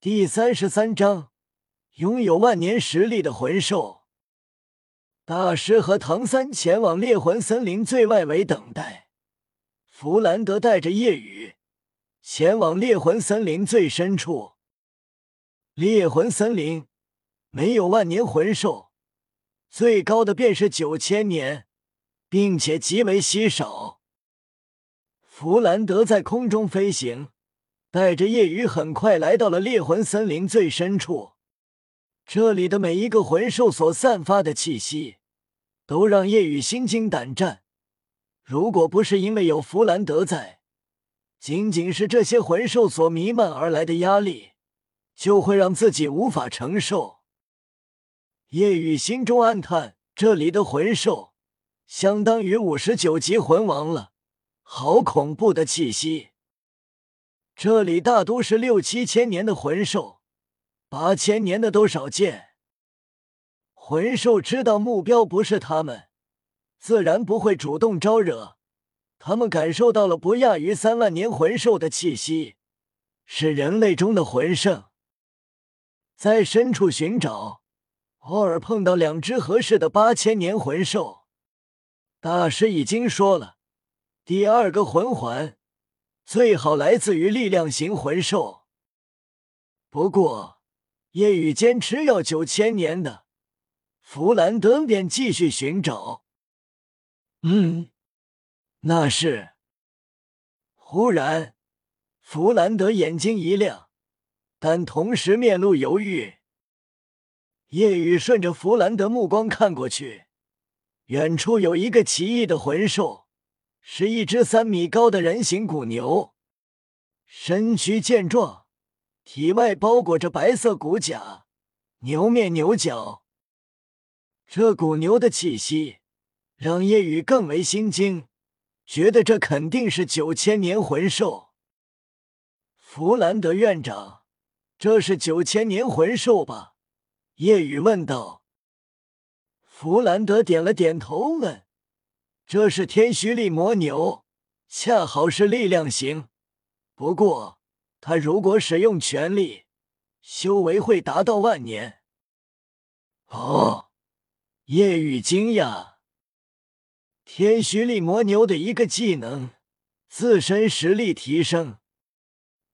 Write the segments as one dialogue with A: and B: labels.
A: 第三十三章，拥有万年实力的魂兽。大师和唐三前往猎魂森林最外围等待，弗兰德带着夜雨前往猎魂森林最深处。猎魂森林没有万年魂兽，最高的便是九千年，并且极为稀少。弗兰德在空中飞行。带着夜雨，很快来到了猎魂森林最深处。这里的每一个魂兽所散发的气息，都让夜雨心惊胆战。如果不是因为有弗兰德在，仅仅是这些魂兽所弥漫而来的压力，就会让自己无法承受。夜雨心中暗叹：这里的魂兽，相当于五十九级魂王了，好恐怖的气息！这里大都是六七千年的魂兽，八千年的都少见。魂兽知道目标不是他们，自然不会主动招惹。他们感受到了不亚于三万年魂兽的气息，是人类中的魂圣。在深处寻找，偶尔碰到两只合适的八千年魂兽。大师已经说了，第二个魂环。最好来自于力量型魂兽。不过，夜雨坚持要九千年的，弗兰德便继续寻找。嗯，那是。忽然，弗兰德眼睛一亮，但同时面露犹豫。夜雨顺着弗兰德目光看过去，远处有一个奇异的魂兽。是一只三米高的人形古牛，身躯健壮，体外包裹着白色骨甲，牛面牛角。这古牛的气息让夜雨更为心惊，觉得这肯定是九千年魂兽。弗兰德院长，这是九千年魂兽吧？夜雨问道。弗兰德点了点头，问。这是天虚力魔牛，恰好是力量型。不过，他如果使用全力，修为会达到万年。哦，夜雨惊讶。天虚力魔牛的一个技能，自身实力提升，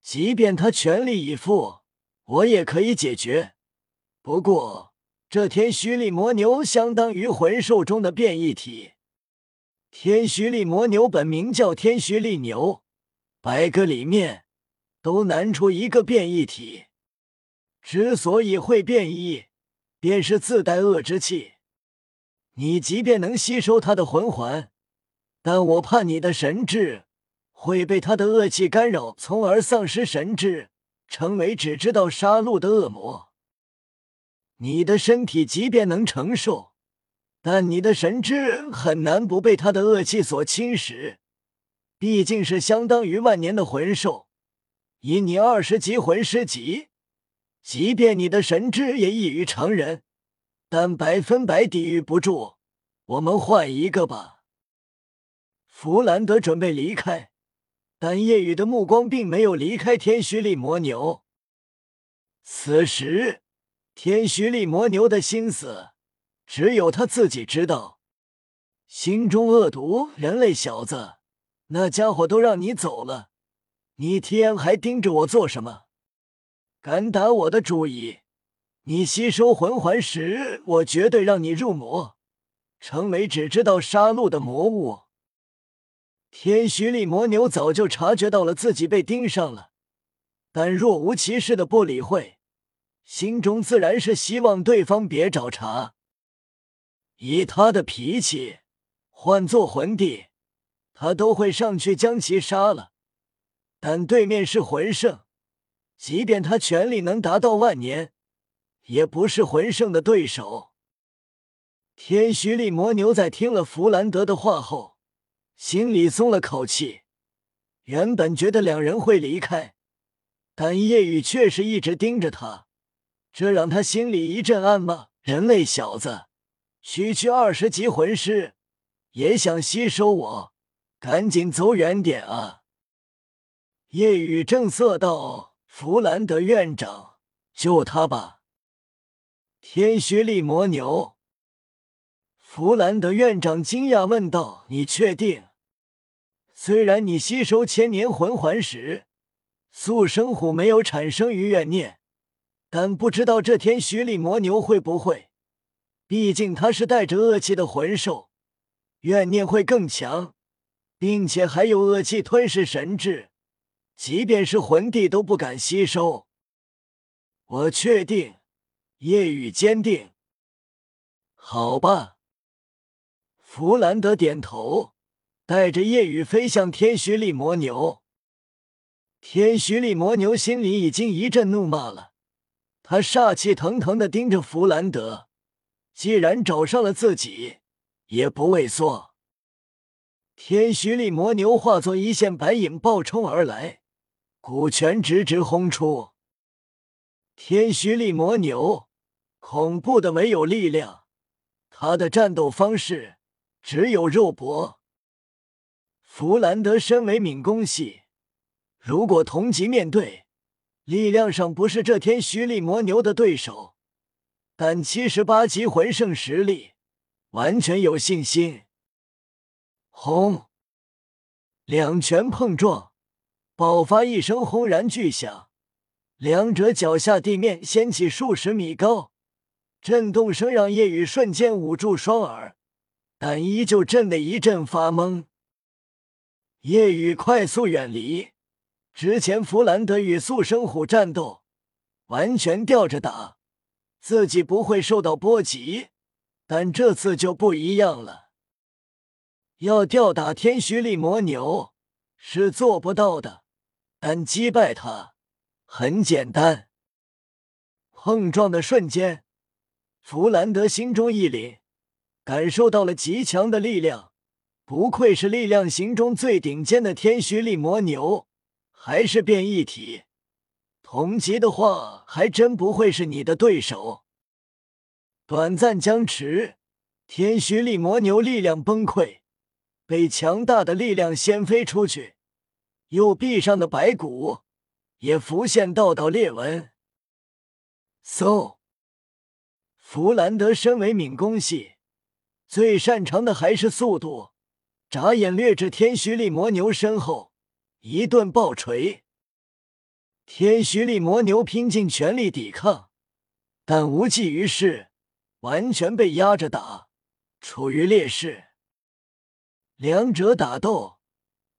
A: 即便他全力以赴，我也可以解决。不过，这天虚力魔牛相当于魂兽中的变异体。天虚力魔牛本名叫天虚力牛，百个里面都难出一个变异体。之所以会变异，便是自带恶之气。你即便能吸收他的魂环，但我怕你的神智会被他的恶气干扰，从而丧失神智，成为只知道杀戮的恶魔。你的身体即便能承受。但你的神智很难不被他的恶气所侵蚀，毕竟是相当于万年的魂兽。以你二十级魂师级，即便你的神智也异于常人，但百分百抵御不住。我们换一个吧。弗兰德准备离开，但夜雨的目光并没有离开天虚力魔牛。此时，天虚力魔牛的心思。只有他自己知道，心中恶毒。人类小子，那家伙都让你走了，你天还盯着我做什么？敢打我的主意，你吸收魂环时，我绝对让你入魔，成为只知道杀戮的魔物。天虚力魔牛早就察觉到了自己被盯上了，但若无其事的不理会，心中自然是希望对方别找茬。以他的脾气，换做魂帝，他都会上去将其杀了。但对面是魂圣，即便他权力能达到万年，也不是魂圣的对手。天虚力魔牛在听了弗兰德的话后，心里松了口气。原本觉得两人会离开，但夜雨却是一直盯着他，这让他心里一阵暗骂：人类小子！区区二十级魂师也想吸收我，赶紧走远点啊！夜雨正色道：“弗兰德院长，救他吧！天虚力魔牛，弗兰德院长惊讶问道：“你确定？虽然你吸收千年魂环时，速生虎没有产生于怨念，但不知道这天虚力魔牛会不会？毕竟他是带着恶气的魂兽，怨念会更强，并且还有恶气吞噬神智。”即便是魂帝都不敢吸收。我确定，夜雨坚定。好吧，弗兰德点头，带着夜雨飞向天虚力魔牛。天虚力魔牛心里已经一阵怒骂了，他煞气腾腾的盯着弗兰德。既然找上了自己，也不畏缩。天虚力魔牛化作一线白影暴冲而来。古拳直直轰出，天虚力魔牛，恐怖的唯有力量。他的战斗方式只有肉搏。弗兰德身为敏攻系，如果同级面对，力量上不是这天虚力魔牛的对手，但七十八级魂圣实力，完全有信心。轰！两拳碰撞。爆发一声轰然巨响，两者脚下地面掀起数十米高，震动声让叶雨瞬间捂住双耳，但依旧震得一阵发懵。叶雨快速远离，之前弗兰德与速生虎战斗，完全吊着打，自己不会受到波及，但这次就不一样了，要吊打天虚力魔牛是做不到的。但击败他很简单。碰撞的瞬间，弗兰德心中一凛，感受到了极强的力量。不愧是力量型中最顶尖的天虚力魔牛，还是变异体。同级的话，还真不会是你的对手。短暂僵持，天虚力魔牛力量崩溃，被强大的力量掀飞出去。右臂上的白骨也浮现道道裂纹。嗖！弗兰德身为敏攻系，最擅长的还是速度。眨眼掠至天虚力魔牛身后，一顿暴锤。天虚力魔牛拼尽全力抵抗，但无济于事，完全被压着打，处于劣势。两者打斗。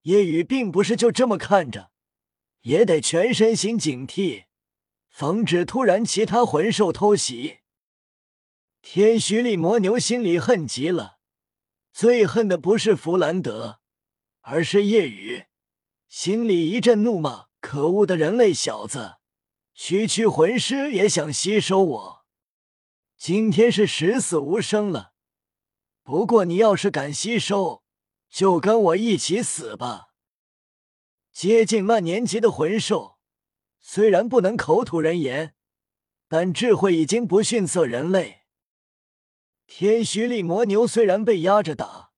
A: 夜雨并不是就这么看着，也得全身心警惕，防止突然其他魂兽偷袭。天虚力魔牛心里恨极了，最恨的不是弗兰德，而是夜雨，心里一阵怒骂：可恶的人类小子，区区魂师也想吸收我，今天是十死无生了。不过你要是敢吸收，就跟我一起死吧！接近万年级的魂兽，虽然不能口吐人言，但智慧已经不逊色人类。天虚力魔牛虽然被压着打，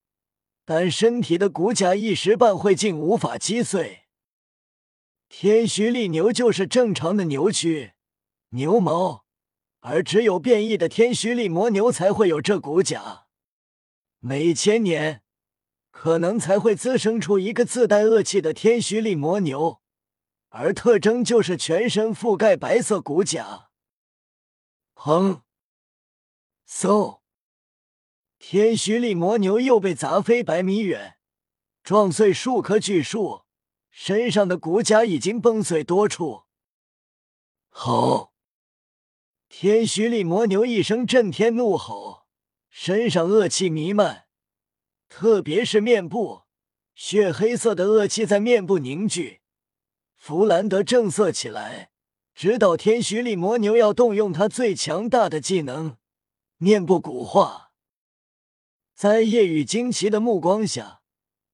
A: 但身体的骨甲一时半会竟无法击碎。天虚力牛就是正常的牛躯、牛毛，而只有变异的天虚力魔牛才会有这骨甲。每千年。可能才会滋生出一个自带恶气的天虚力魔牛，而特征就是全身覆盖白色骨甲。砰！嗖！天虚力魔牛又被砸飞百米远，撞碎数棵巨树，身上的骨甲已经崩碎多处。吼！天虚力魔牛一声震天怒吼，身上恶气弥漫。特别是面部，血黑色的恶气在面部凝聚。弗兰德正色起来，知道天虚力魔牛要动用他最强大的技能——面部骨化。在夜雨惊奇的目光下，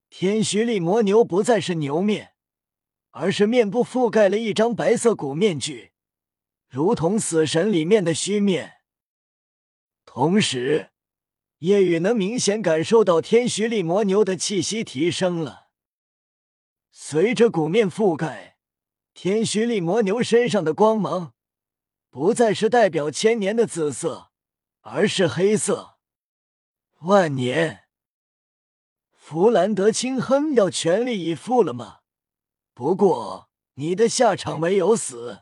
A: 天虚力魔牛不再是牛面，而是面部覆盖了一张白色骨面具，如同死神里面的虚面。同时。夜雨能明显感受到天虚力魔牛的气息提升了。随着骨面覆盖，天虚力魔牛身上的光芒不再是代表千年的紫色，而是黑色。万年。弗兰德轻哼：“要全力以赴了吗？不过你的下场没有死。”